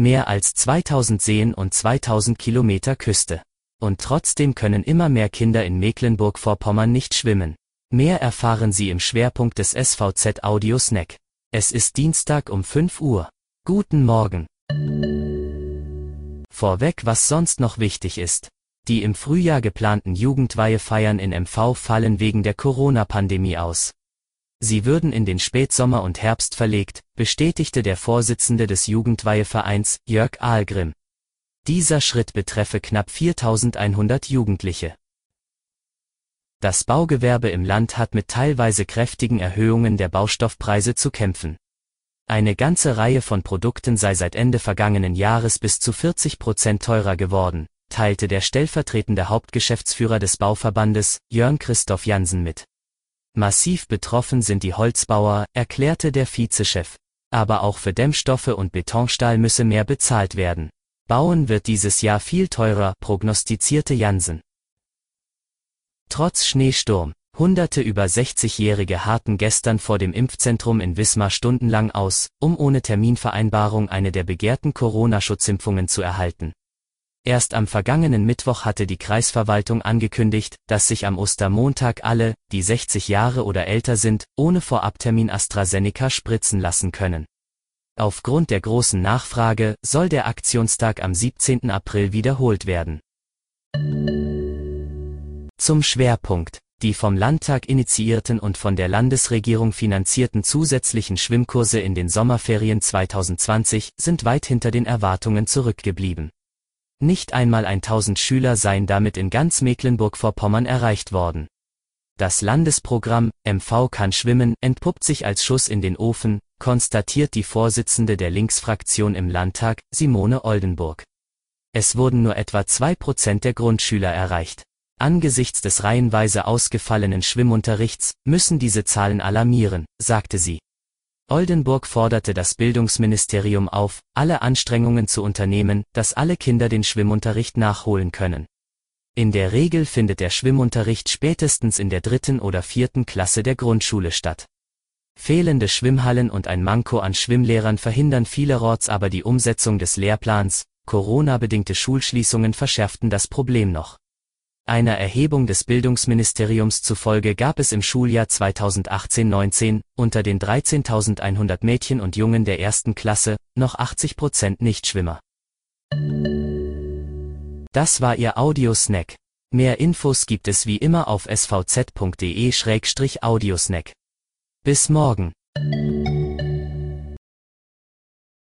Mehr als 2000 Seen und 2000 Kilometer Küste. Und trotzdem können immer mehr Kinder in Mecklenburg-Vorpommern nicht schwimmen. Mehr erfahren Sie im Schwerpunkt des SVZ Audio Snack. Es ist Dienstag um 5 Uhr. Guten Morgen. Vorweg, was sonst noch wichtig ist. Die im Frühjahr geplanten Jugendweihefeiern in MV fallen wegen der Corona-Pandemie aus. Sie würden in den Spätsommer und Herbst verlegt, bestätigte der Vorsitzende des Jugendweihevereins, Jörg Ahlgrim. Dieser Schritt betreffe knapp 4100 Jugendliche. Das Baugewerbe im Land hat mit teilweise kräftigen Erhöhungen der Baustoffpreise zu kämpfen. Eine ganze Reihe von Produkten sei seit Ende vergangenen Jahres bis zu 40 Prozent teurer geworden, teilte der stellvertretende Hauptgeschäftsführer des Bauverbandes, Jörn Christoph Jansen mit. Massiv betroffen sind die Holzbauer, erklärte der Vizechef. Aber auch für Dämmstoffe und Betonstahl müsse mehr bezahlt werden. Bauen wird dieses Jahr viel teurer, prognostizierte Jansen. Trotz Schneesturm, Hunderte über 60-Jährige harten gestern vor dem Impfzentrum in Wismar stundenlang aus, um ohne Terminvereinbarung eine der begehrten Corona-Schutzimpfungen zu erhalten. Erst am vergangenen Mittwoch hatte die Kreisverwaltung angekündigt, dass sich am Ostermontag alle, die 60 Jahre oder älter sind, ohne Vorabtermin AstraZeneca spritzen lassen können. Aufgrund der großen Nachfrage soll der Aktionstag am 17. April wiederholt werden. Zum Schwerpunkt. Die vom Landtag initiierten und von der Landesregierung finanzierten zusätzlichen Schwimmkurse in den Sommerferien 2020 sind weit hinter den Erwartungen zurückgeblieben. Nicht einmal 1000 Schüler seien damit in ganz Mecklenburg-Vorpommern erreicht worden. Das Landesprogramm MV kann schwimmen entpuppt sich als Schuss in den Ofen, konstatiert die Vorsitzende der Linksfraktion im Landtag, Simone Oldenburg. Es wurden nur etwa zwei Prozent der Grundschüler erreicht. Angesichts des reihenweise ausgefallenen Schwimmunterrichts müssen diese Zahlen alarmieren, sagte sie. Oldenburg forderte das Bildungsministerium auf, alle Anstrengungen zu unternehmen, dass alle Kinder den Schwimmunterricht nachholen können. In der Regel findet der Schwimmunterricht spätestens in der dritten oder vierten Klasse der Grundschule statt. Fehlende Schwimmhallen und ein Manko an Schwimmlehrern verhindern vielerorts aber die Umsetzung des Lehrplans, Corona-bedingte Schulschließungen verschärften das Problem noch. Einer Erhebung des Bildungsministeriums zufolge gab es im Schuljahr 2018-19 unter den 13.100 Mädchen und Jungen der ersten Klasse noch 80 Prozent Nichtschwimmer. Das war Ihr Audiosnack. Mehr Infos gibt es wie immer auf svz.de-audiosnack. Bis morgen.